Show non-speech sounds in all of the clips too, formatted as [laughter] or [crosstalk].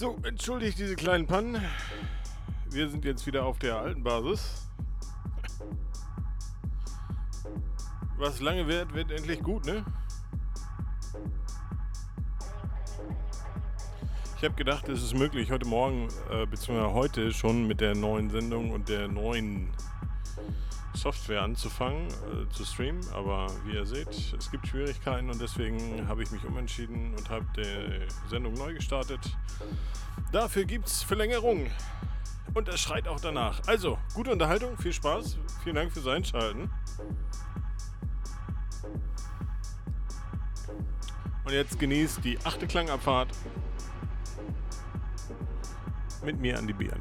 So, entschuldigt diese kleinen Pannen. Wir sind jetzt wieder auf der alten Basis. Was lange wird, wird endlich gut, ne? Ich habe gedacht, es ist möglich, heute Morgen, äh, beziehungsweise heute schon mit der neuen Sendung und der neuen Software anzufangen, äh, zu streamen. Aber wie ihr seht, es gibt Schwierigkeiten und deswegen habe ich mich umentschieden und habe die Sendung neu gestartet. Dafür gibt es Verlängerung. Und es schreit auch danach. Also, gute Unterhaltung, viel Spaß. Vielen Dank fürs Einschalten. Und jetzt genießt die achte Klangabfahrt mit mir an die B an.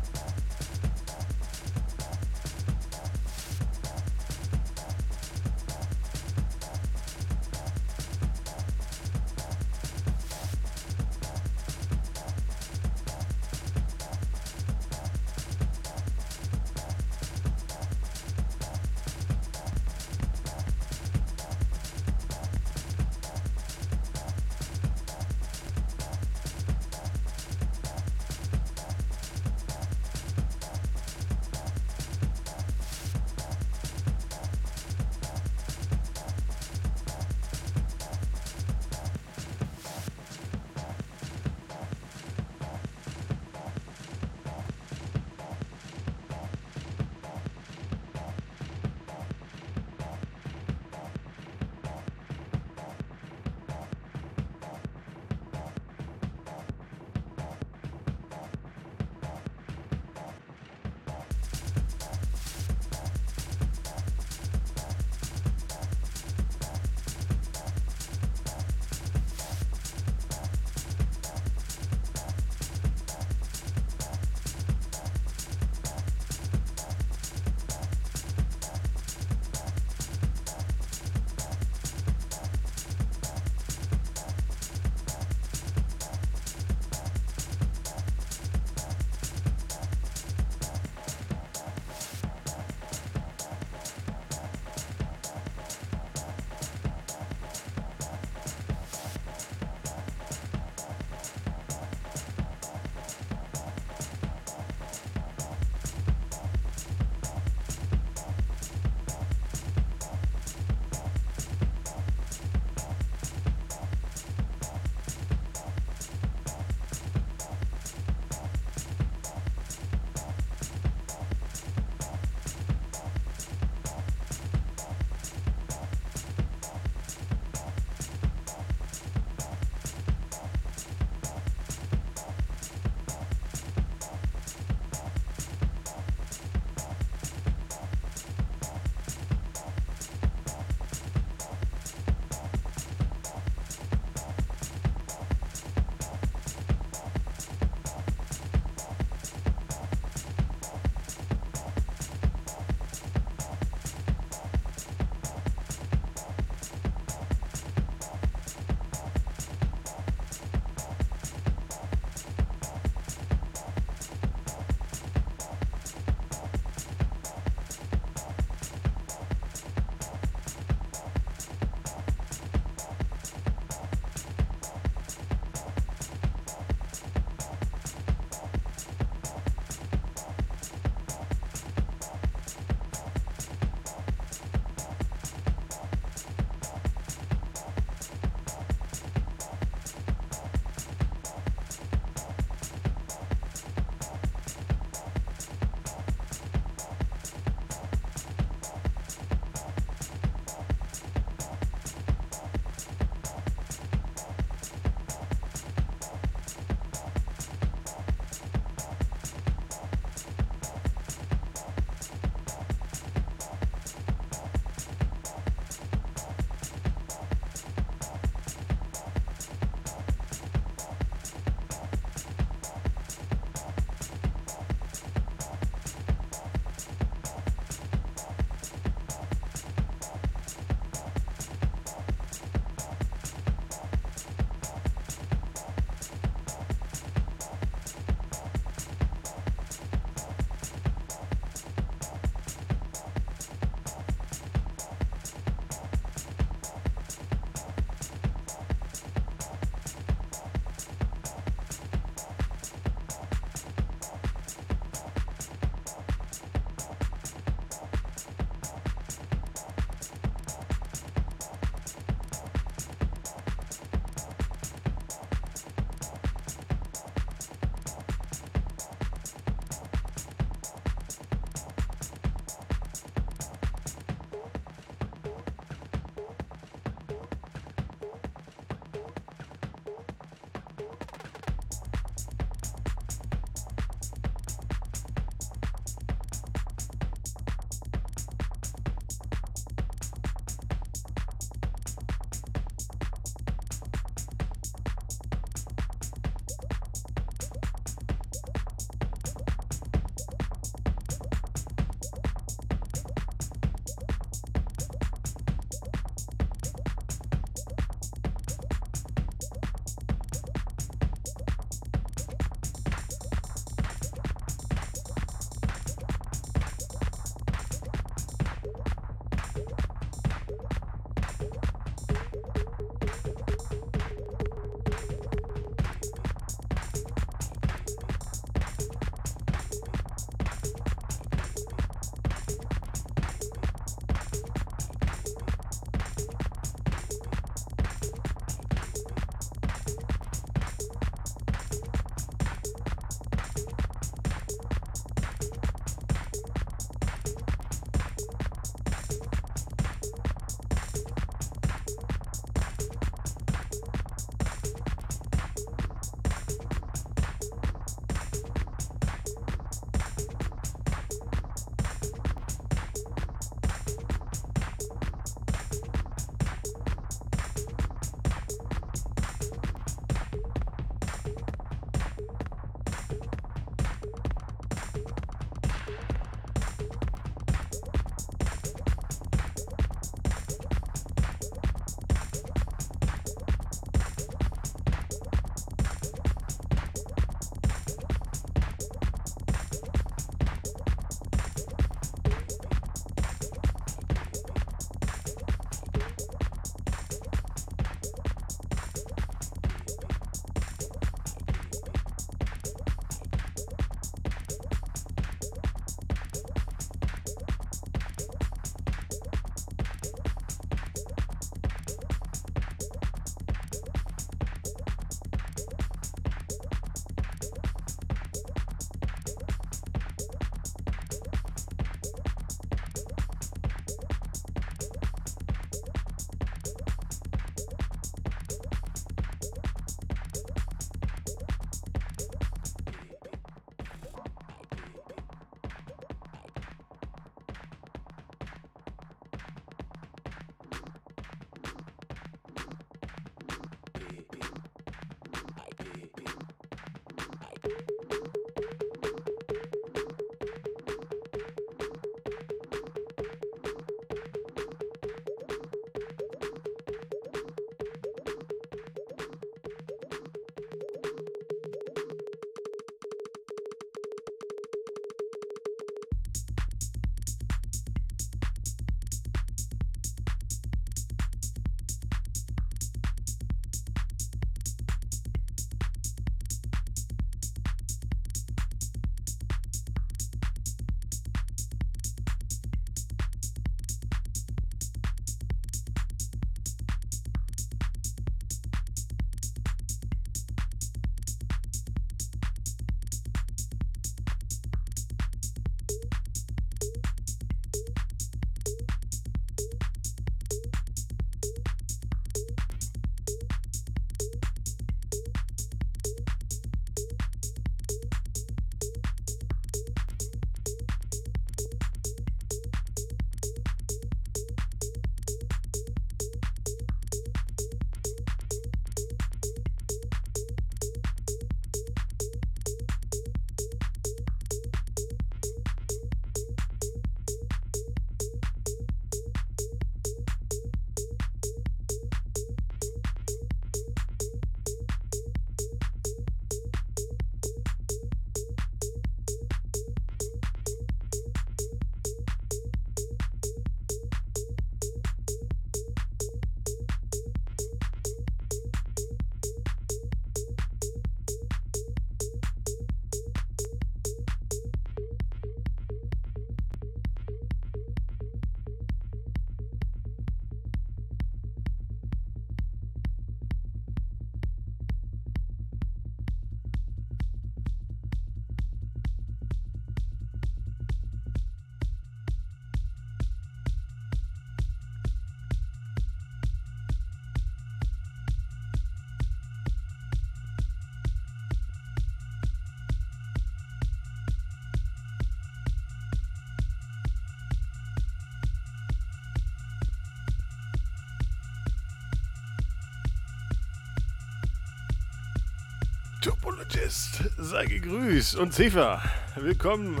Jist, sei gegrüßt. Und Zifa, willkommen.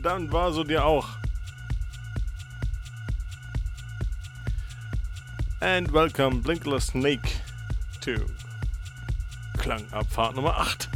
Dann war so dir auch. And welcome Blinkler Snake to Klangabfahrt Nummer 8.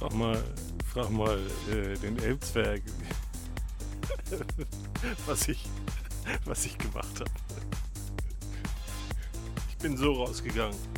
Frag mal, frag mal äh, den Elbzwerg, [laughs] was ich, was ich gemacht habe. Ich bin so rausgegangen.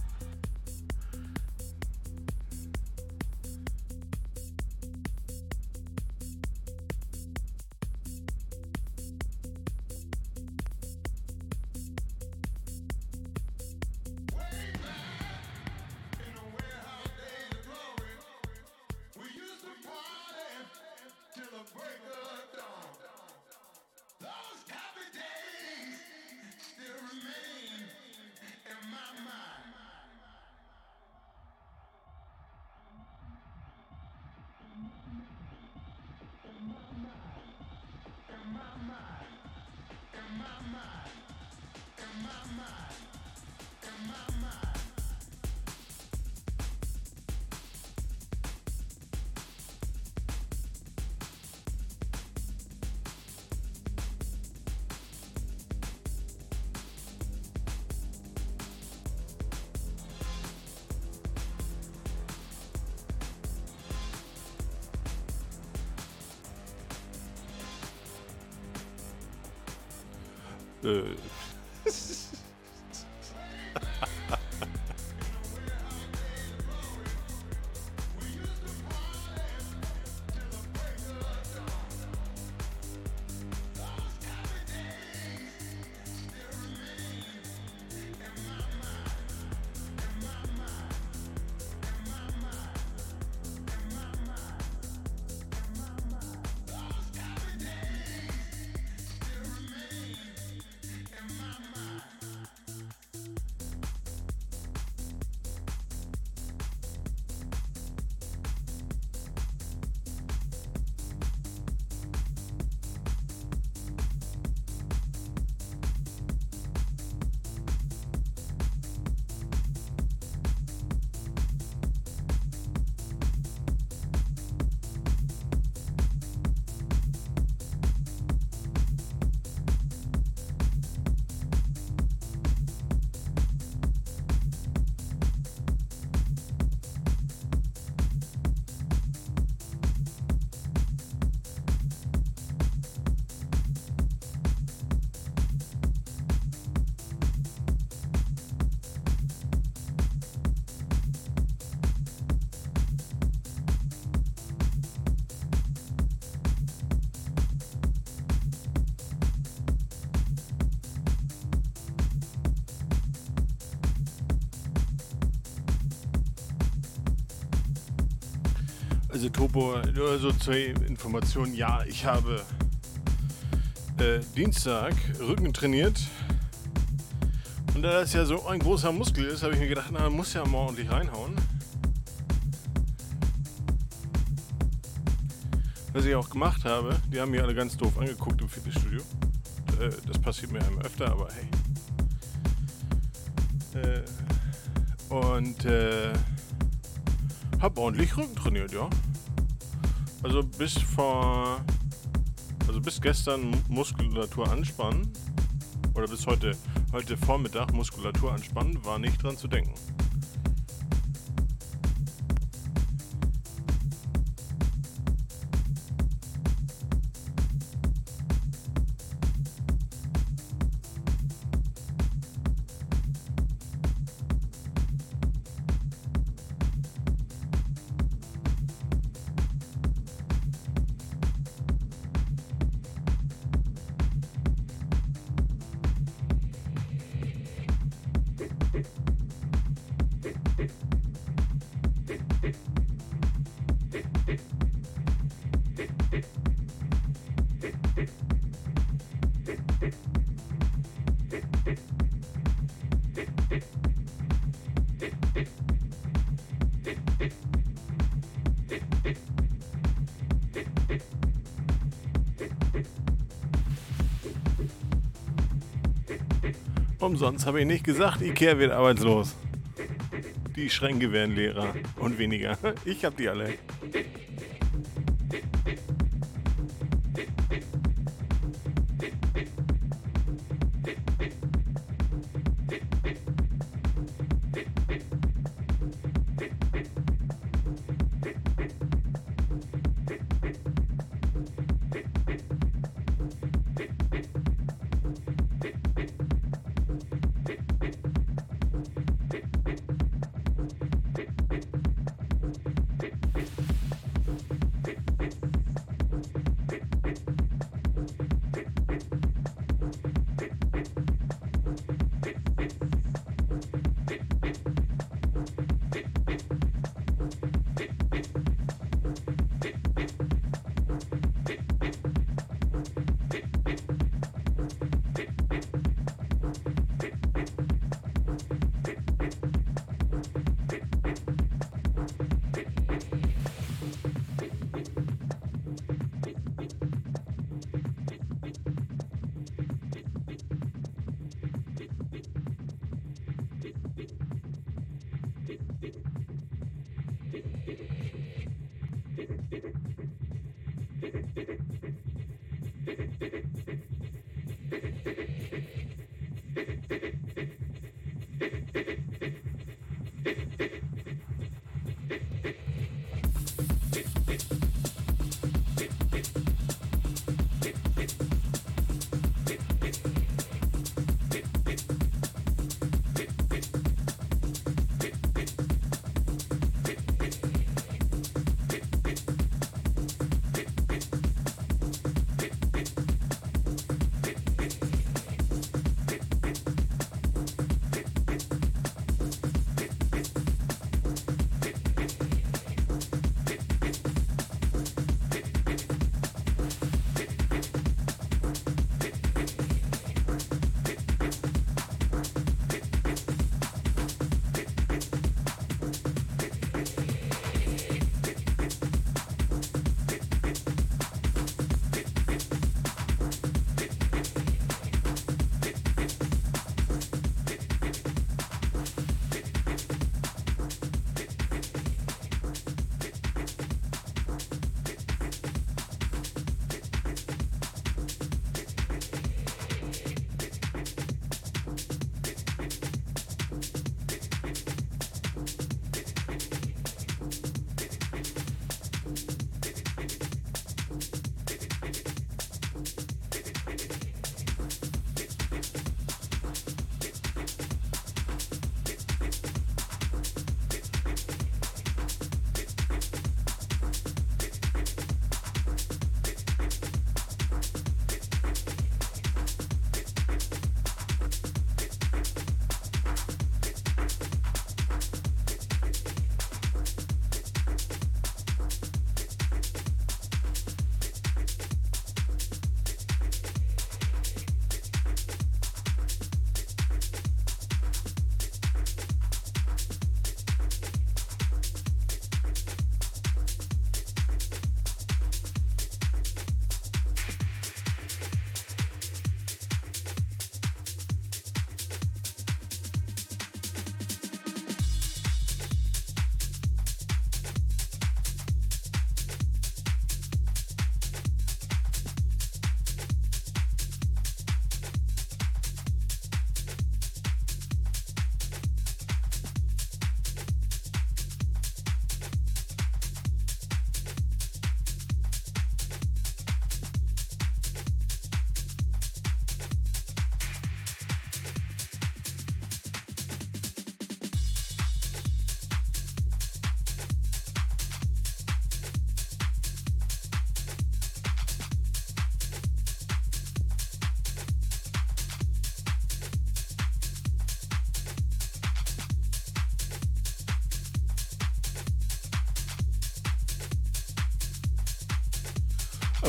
Also Topo, nur so zur Information, ja, ich habe äh, Dienstag Rücken trainiert. Und da das ja so ein großer Muskel ist, habe ich mir gedacht, na, muss ja mal ordentlich reinhauen. Was ich auch gemacht habe, die haben mich alle ganz doof angeguckt im Fitnessstudio. Äh, das passiert mir einem öfter, aber hey. Äh, und äh, hab ordentlich Rücken trainiert, ja. Also bis vor. Also bis gestern Muskulatur anspannen. Oder bis heute, heute Vormittag Muskulatur anspannen, war nicht dran zu denken. Umsonst habe ich nicht gesagt, Ikea wird arbeitslos. Die Schränke werden leerer und weniger. Ich habe die alle.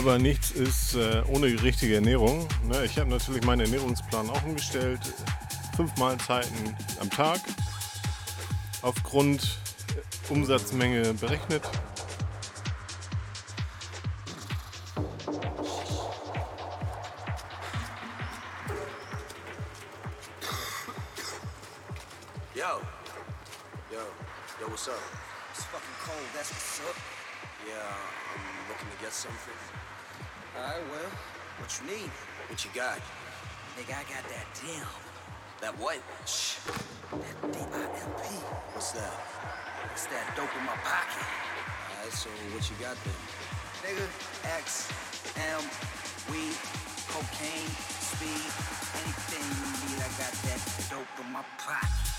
Aber nichts ist äh, ohne richtige Ernährung. Ne? Ich habe natürlich meinen Ernährungsplan auch umgestellt. Fünf Mahlzeiten am Tag. Aufgrund Umsatzmenge berechnet. Dope in my pocket. Alright, so what you got then? Nigga, X, M, weed, cocaine, speed, anything you need, I got that dope in my pocket.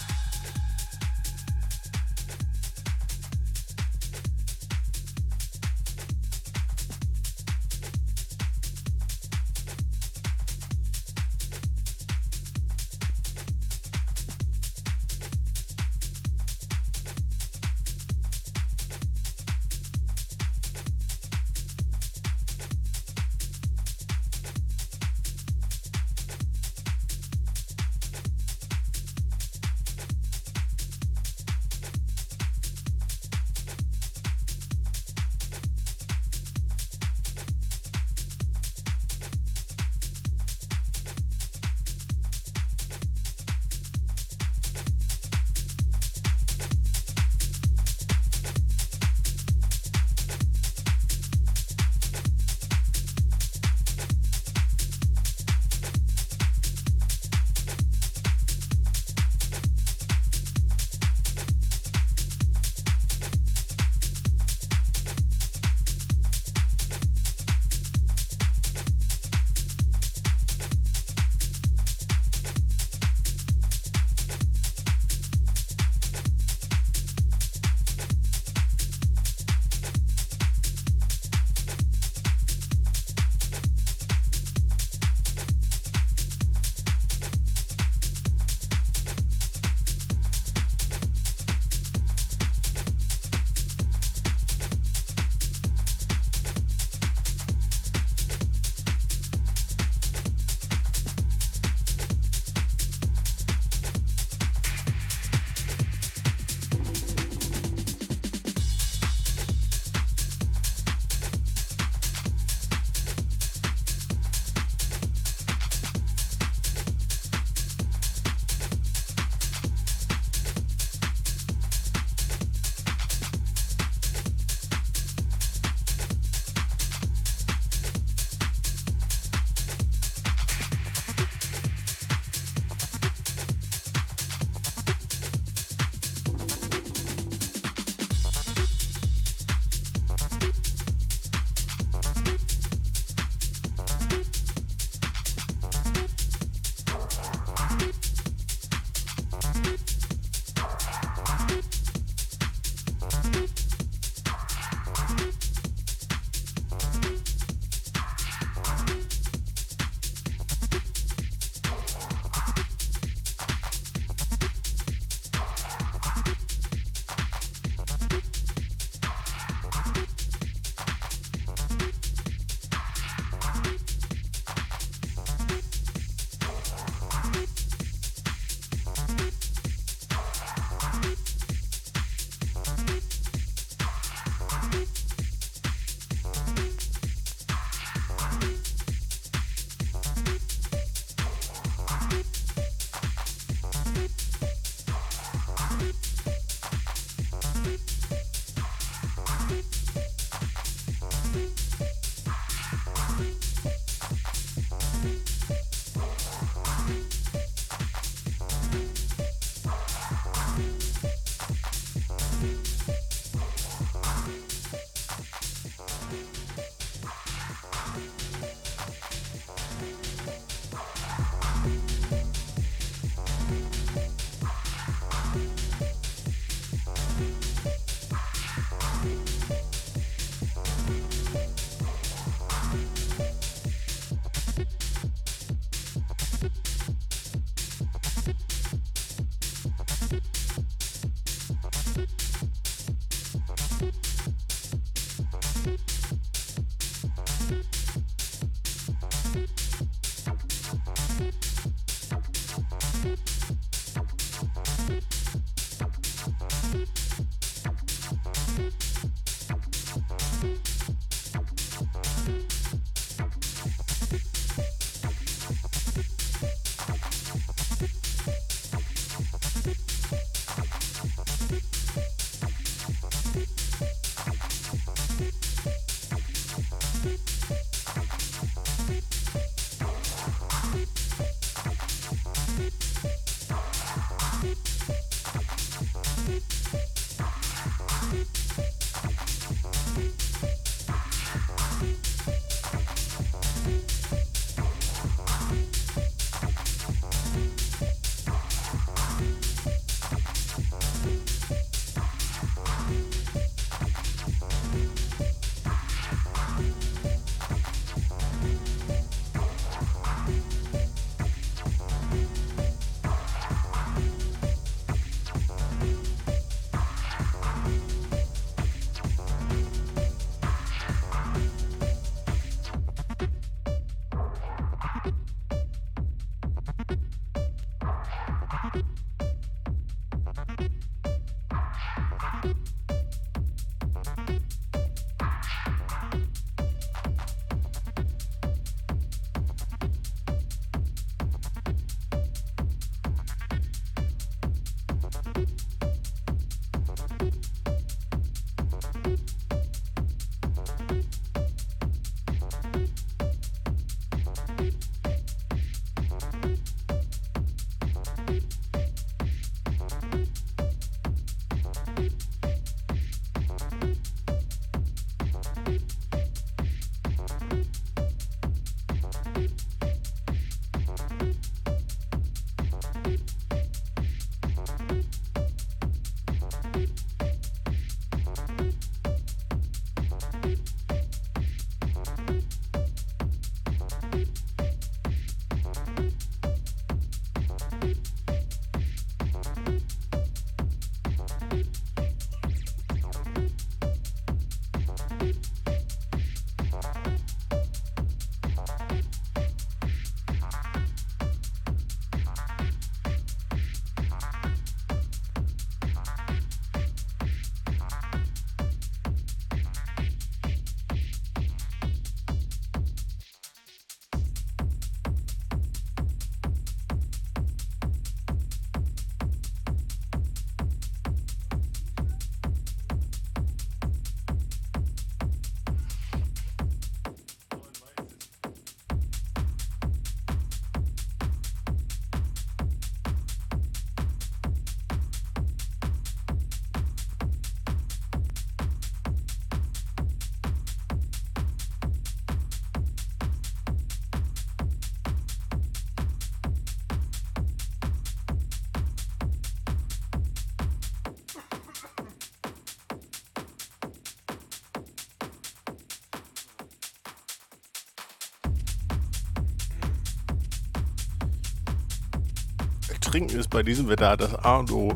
Trinken ist bei diesem Wetter das A und O.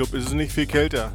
Club ist es nicht viel kälter.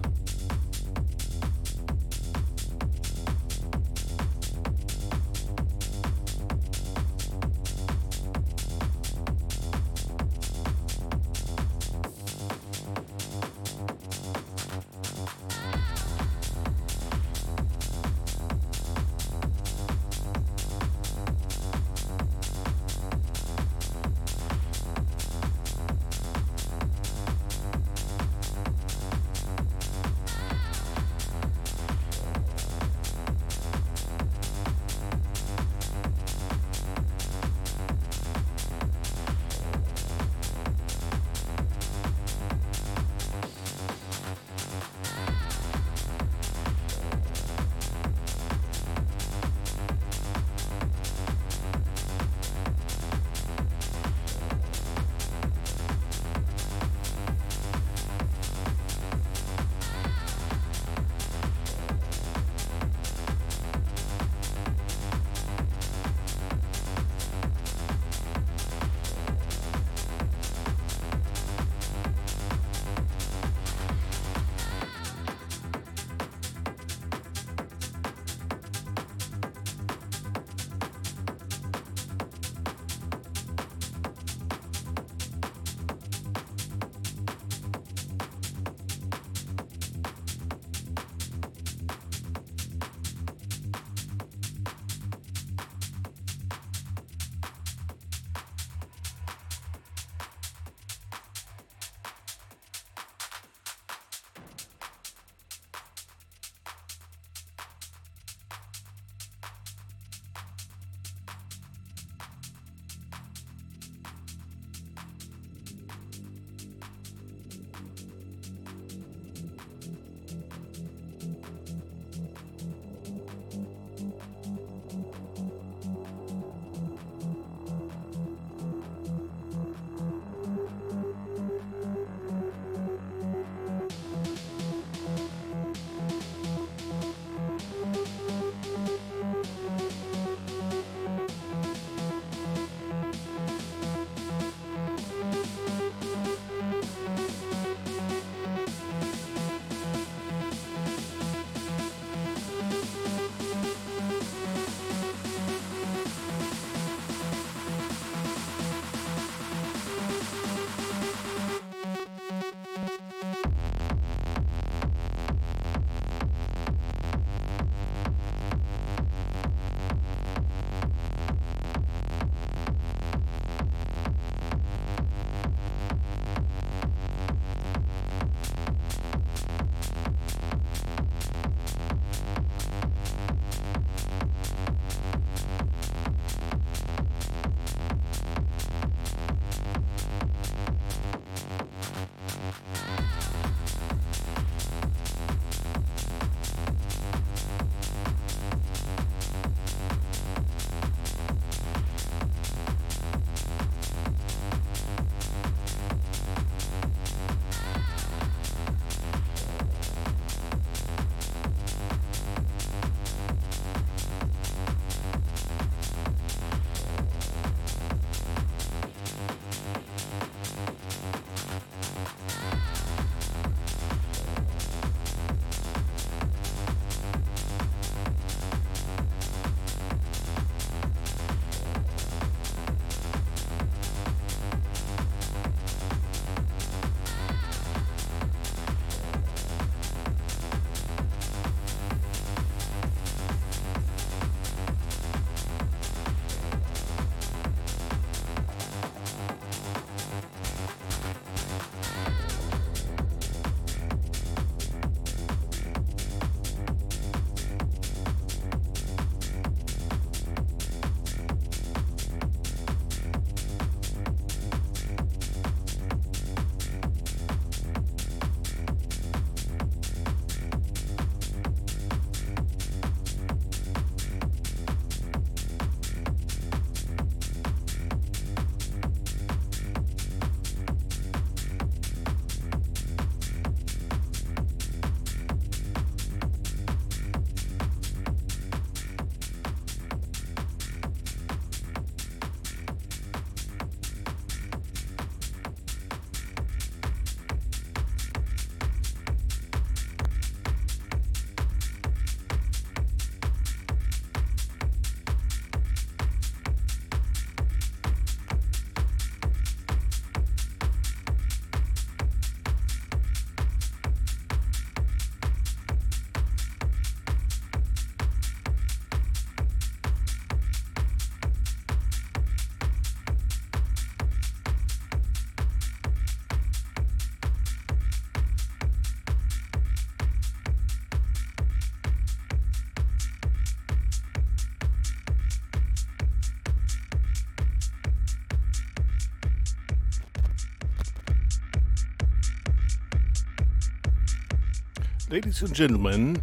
Ladies and gentlemen,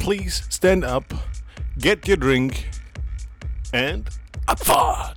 please stand up, get your drink, and Abfahrt!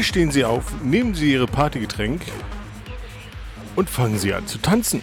Bitte stehen Sie auf, nehmen Sie Ihre Partygetränk und fangen Sie an zu tanzen.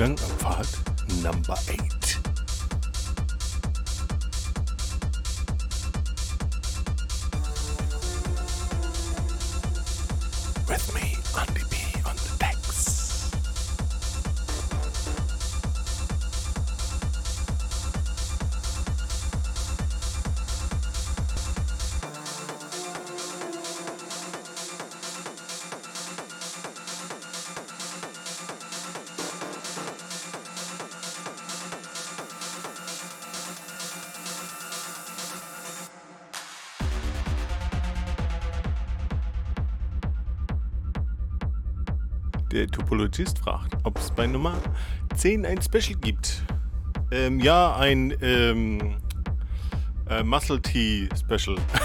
Klangabfahrt Number 8. Der Topologist fragt, ob es bei Nummer 10 ein Special gibt. Ähm, ja, ein ähm, äh, Muscle Tea Special. [laughs]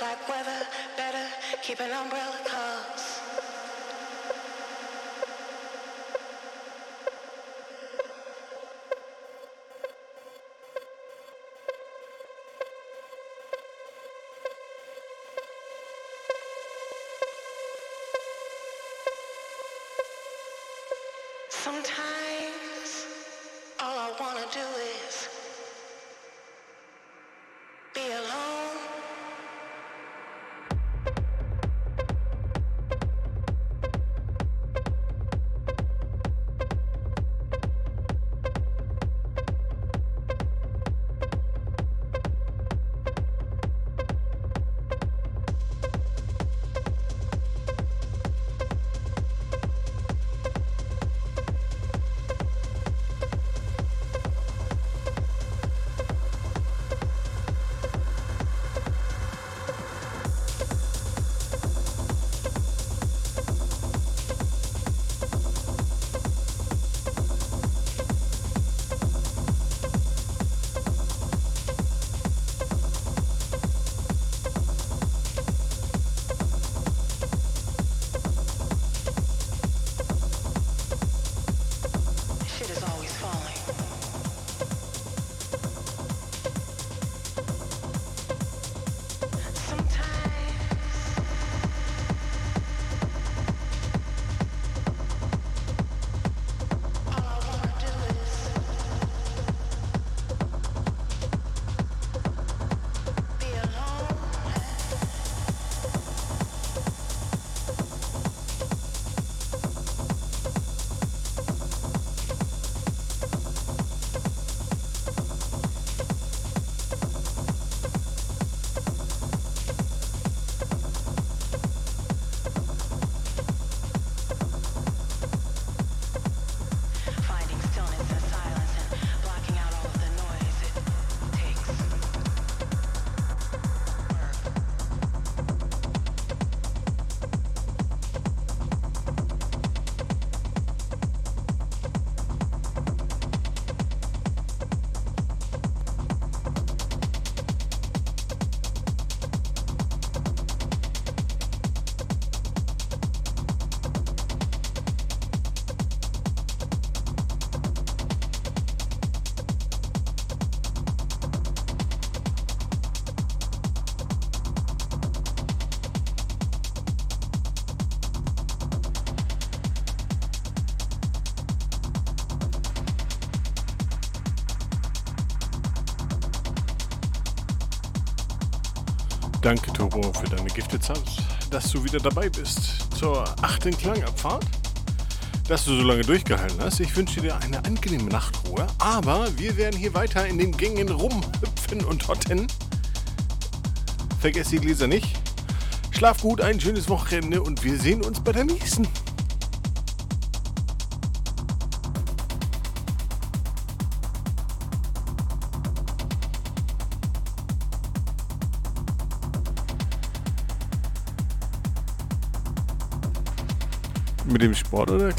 Like weather. Better keep on. Danke, Tobo, für deine Gifted Subs, dass du wieder dabei bist zur achten Klangabfahrt, dass du so lange durchgehalten hast. Ich wünsche dir eine angenehme Nachtruhe, aber wir werden hier weiter in den Gängen rumhüpfen und hotten. Vergesst die Gläser nicht. Schlaf gut, ein schönes Wochenende und wir sehen uns bei der nächsten. Sport oder der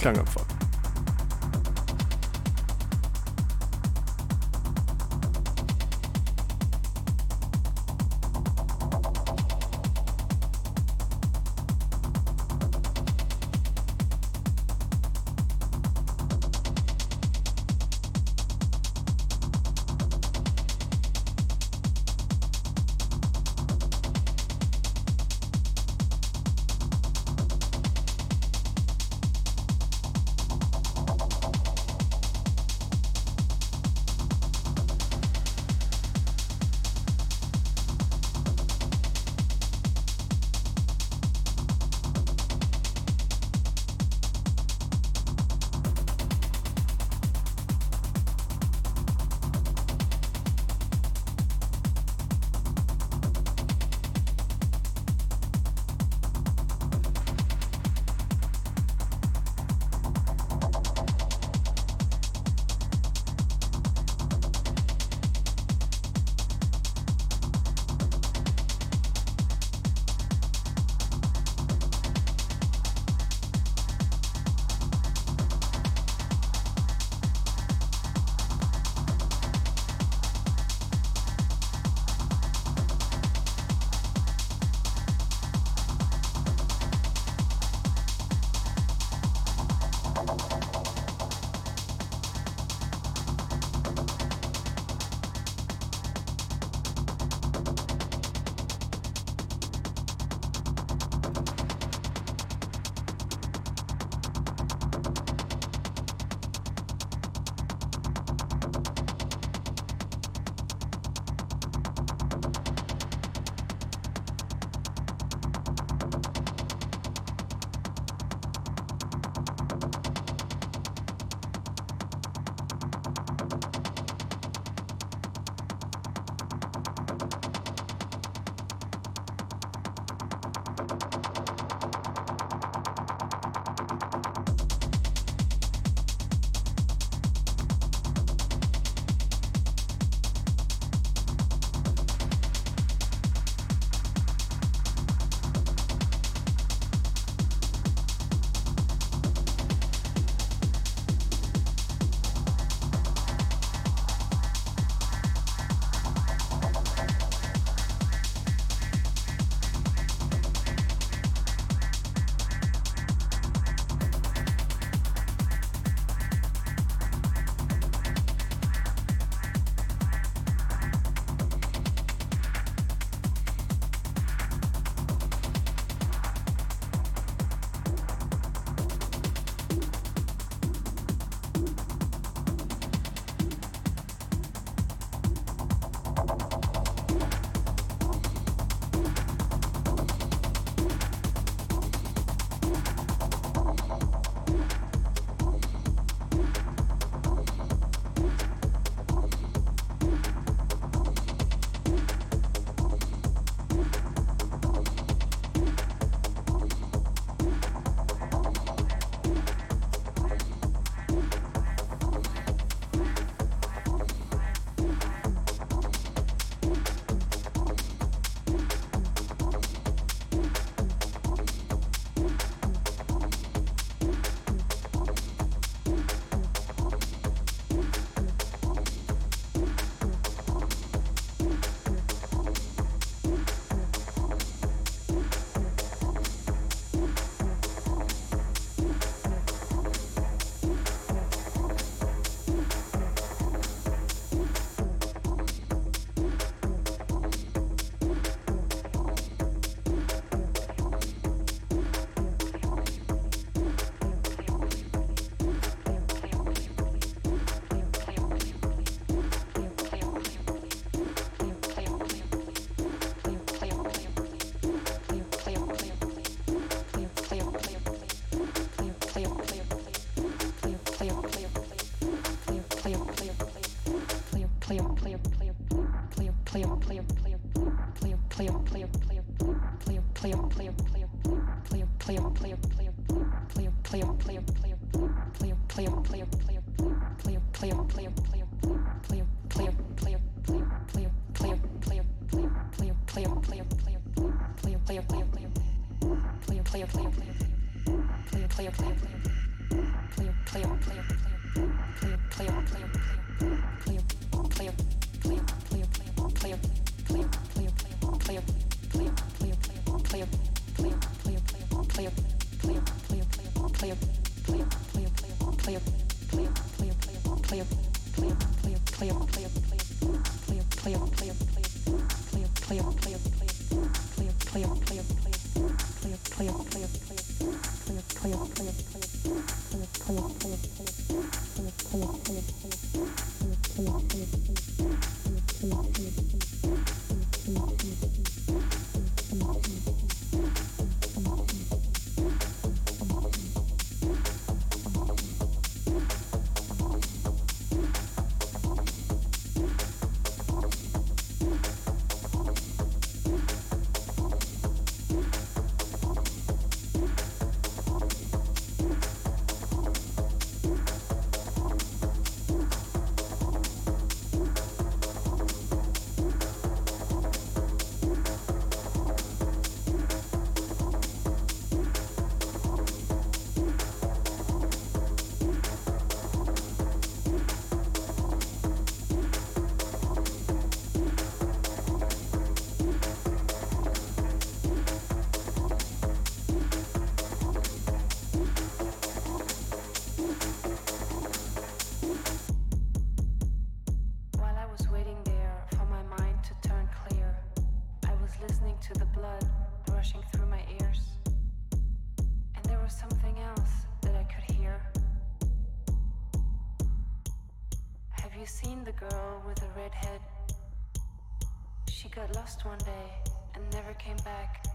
came back,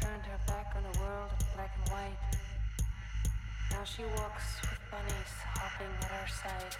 turned her back on a world of black and white. Now she walks with bunnies hopping at her side.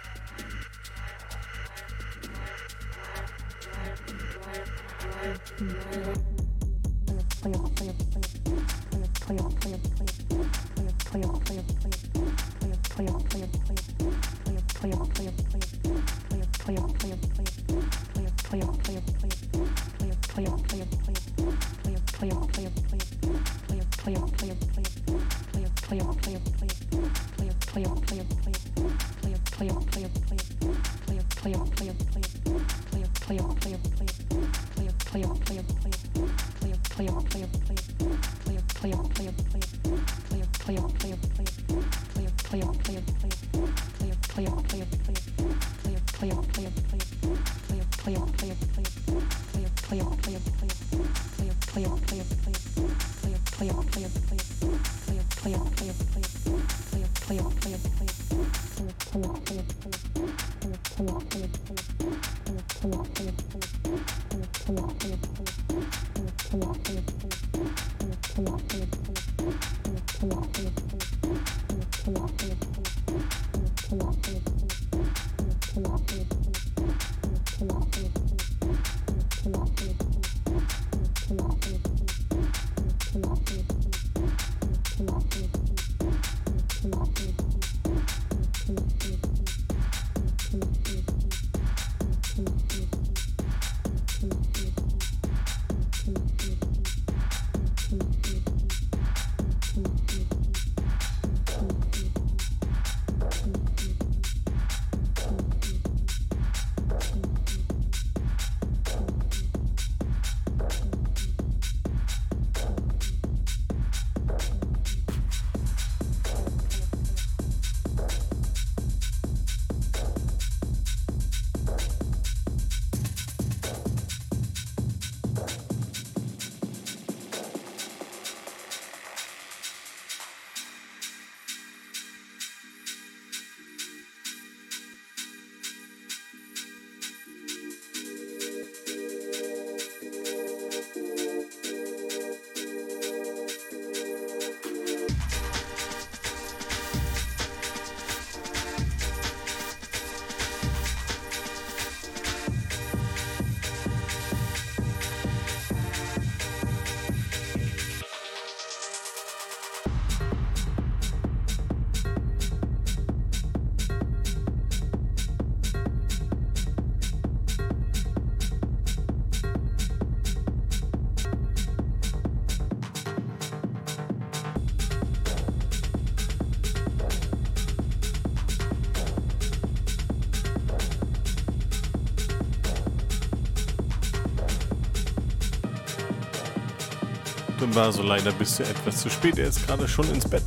War so leider bis etwas zu spät. Er ist gerade schon ins Bett.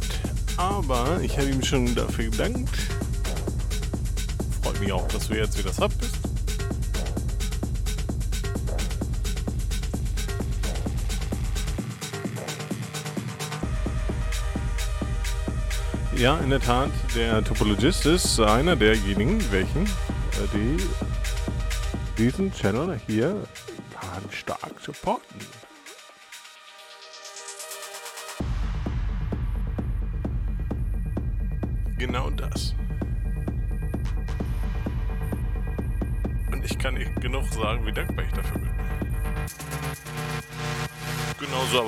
Aber ich habe ihm schon dafür gedankt. Freut mich auch, dass du jetzt wieder satt bist. Ja, in der Tat, der Topologist ist einer derjenigen, welchen äh, die diesen Channel hier stark supporten.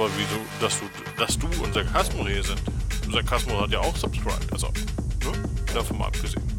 Aber wie du, dass du, dass du und Sarkasmo hier sind. Sarkasmo hat ja auch subscribed, also, ne? Davon mal abgesehen.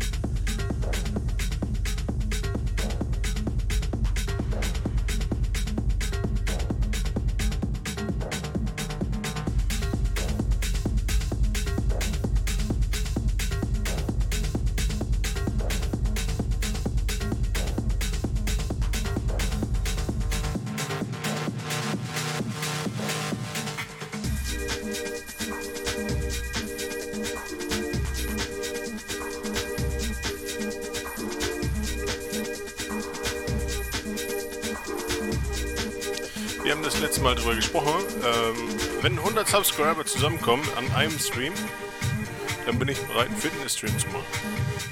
100 Subscriber zusammenkommen an einem Stream, dann bin ich bereit, einen Fitness-Stream zu machen.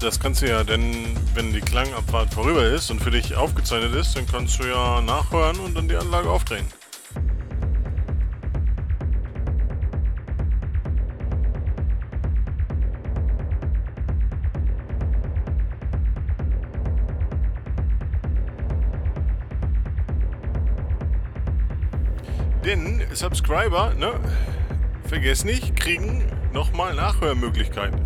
Das kannst du ja, denn wenn die Klangabfahrt vorüber ist und für dich aufgezeichnet ist, dann kannst du ja nachhören und dann die Anlage aufdrehen. Denn Subscriber, ne, vergiss nicht, kriegen nochmal Nachhörmöglichkeiten.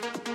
Thank you.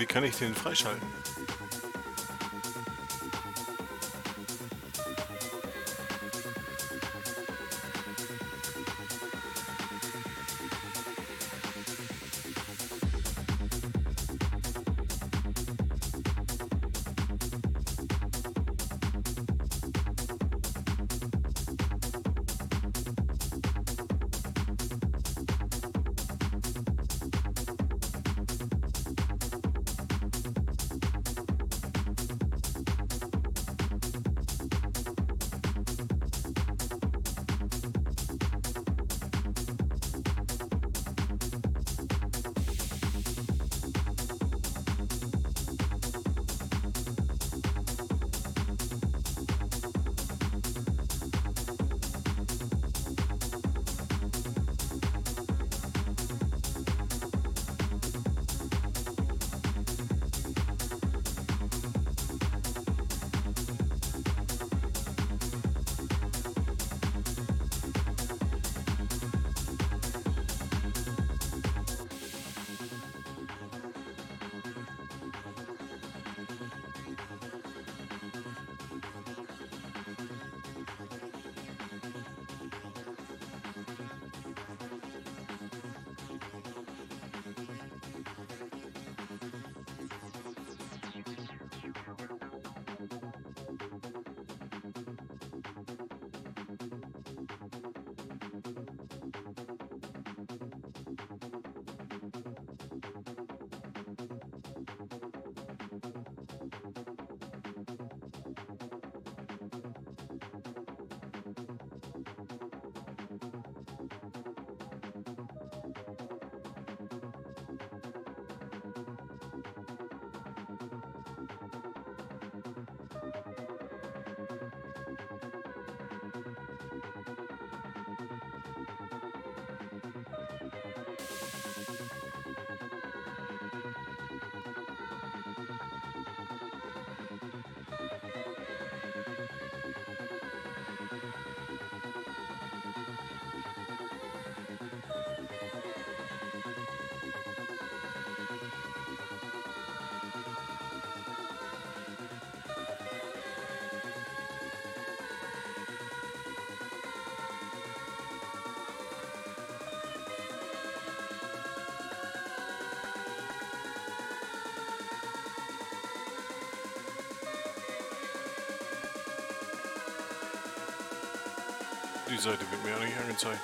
Wie kann ich den freischalten? Die Seite wird mir nicht angezeigt.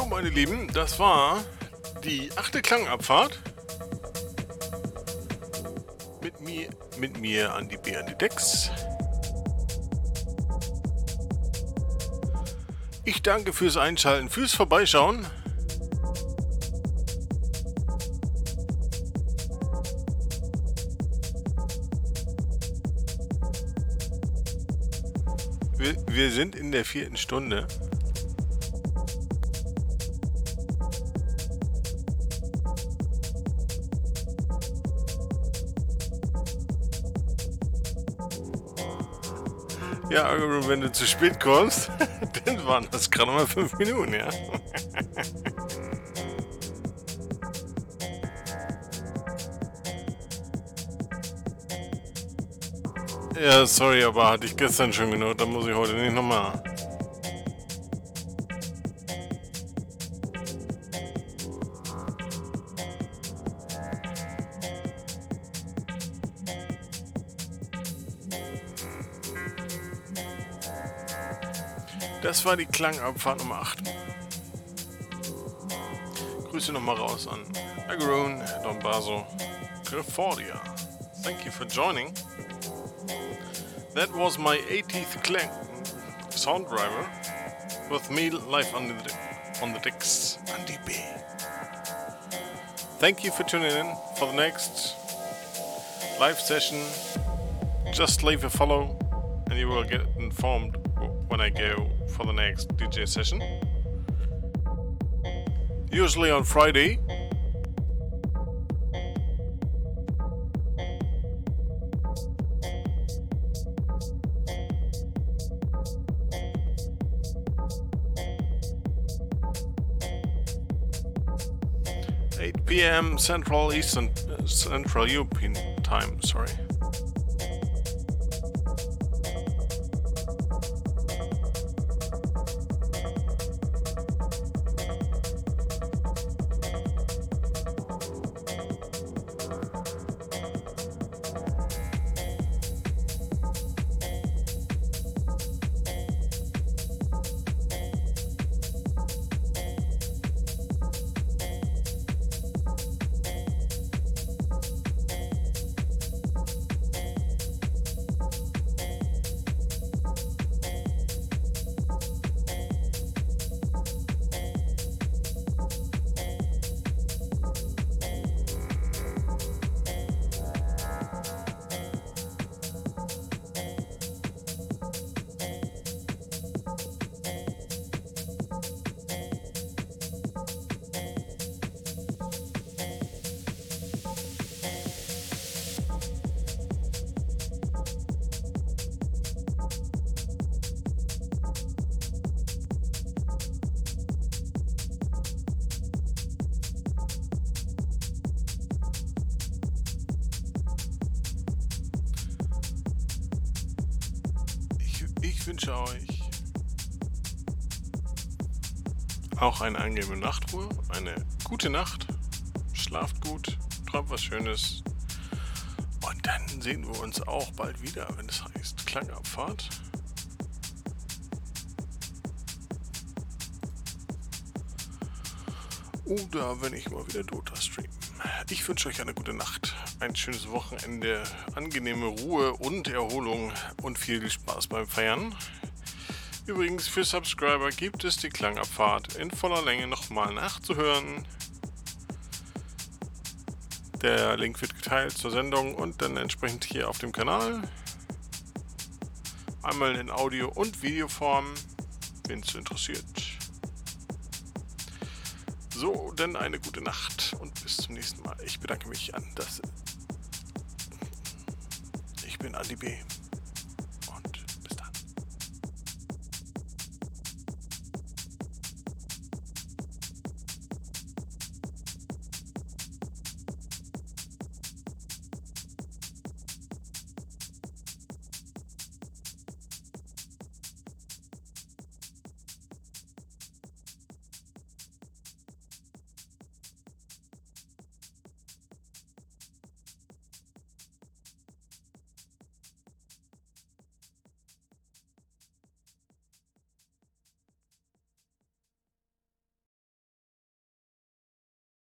So, meine Lieben, das war die achte Klangabfahrt. Mit mir, mit mir an die B an die Decks. Ich danke fürs Einschalten, fürs Vorbeischauen. Wir sind in der vierten Stunde. Also wenn du zu spät kommst, [laughs] dann waren das gerade mal fünf Minuten, ja. Ja, sorry, aber hatte ich gestern schon genug, da muss ich heute nicht nochmal. Das war die Klangabfahrt Nummer 8. Grüße nochmal raus an Agaroon, Don Baso, Grifordia. Thank you for joining. That was my 80th Clang sound driver with me live on the, on the decks. Andy B. Thank you for tuning in for the next live session. Just leave a follow and you will get informed when I go for the next DJ session. Usually on Friday. Eight p.m. Central Eastern uh, Central European time. Sorry. Schönes und dann sehen wir uns auch bald wieder, wenn es heißt Klangabfahrt. Oder wenn ich mal wieder Dota stream. Ich wünsche euch eine gute Nacht, ein schönes Wochenende, angenehme Ruhe und Erholung und viel Spaß beim Feiern. Übrigens, für Subscriber gibt es die Klangabfahrt in voller Länge nochmal nachzuhören. Der Link wird geteilt zur Sendung und dann entsprechend hier auf dem Kanal. Einmal in Audio- und Videoform, wen es interessiert. So, dann eine gute Nacht und bis zum nächsten Mal. Ich bedanke mich an das. Ich bin Andi B.